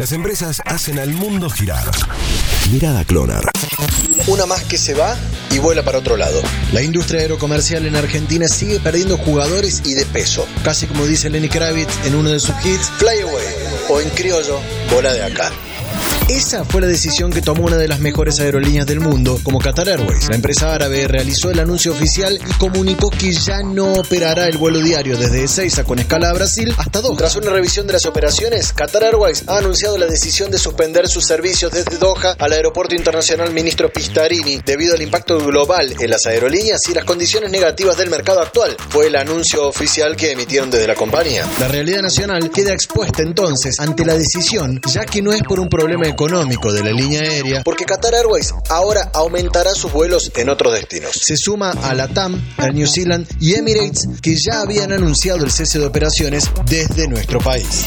Las empresas hacen al mundo girar. Mirada Clonar. Una más que se va y vuela para otro lado. La industria aerocomercial en Argentina sigue perdiendo jugadores y de peso. Casi como dice Lenny Kravitz en uno de sus hits, Fly Away, o en criollo, bola de acá. Esa fue la decisión que tomó una de las mejores aerolíneas del mundo, como Qatar Airways. La empresa árabe realizó el anuncio oficial y comunicó que ya no operará el vuelo diario desde Ezeiza con escala a Brasil hasta Doha. Tras una revisión de las operaciones, Qatar Airways ha anunciado la decisión de suspender sus servicios desde Doha al aeropuerto internacional Ministro Pistarini debido al impacto global en las aerolíneas y las condiciones negativas del mercado actual. Fue el anuncio oficial que emitieron desde la compañía. La realidad nacional queda expuesta entonces ante la decisión, ya que no es por un problema económico económico de la línea aérea porque Qatar Airways ahora aumentará sus vuelos en otros destinos. Se suma a LATAM, Air New Zealand y Emirates que ya habían anunciado el cese de operaciones desde nuestro país.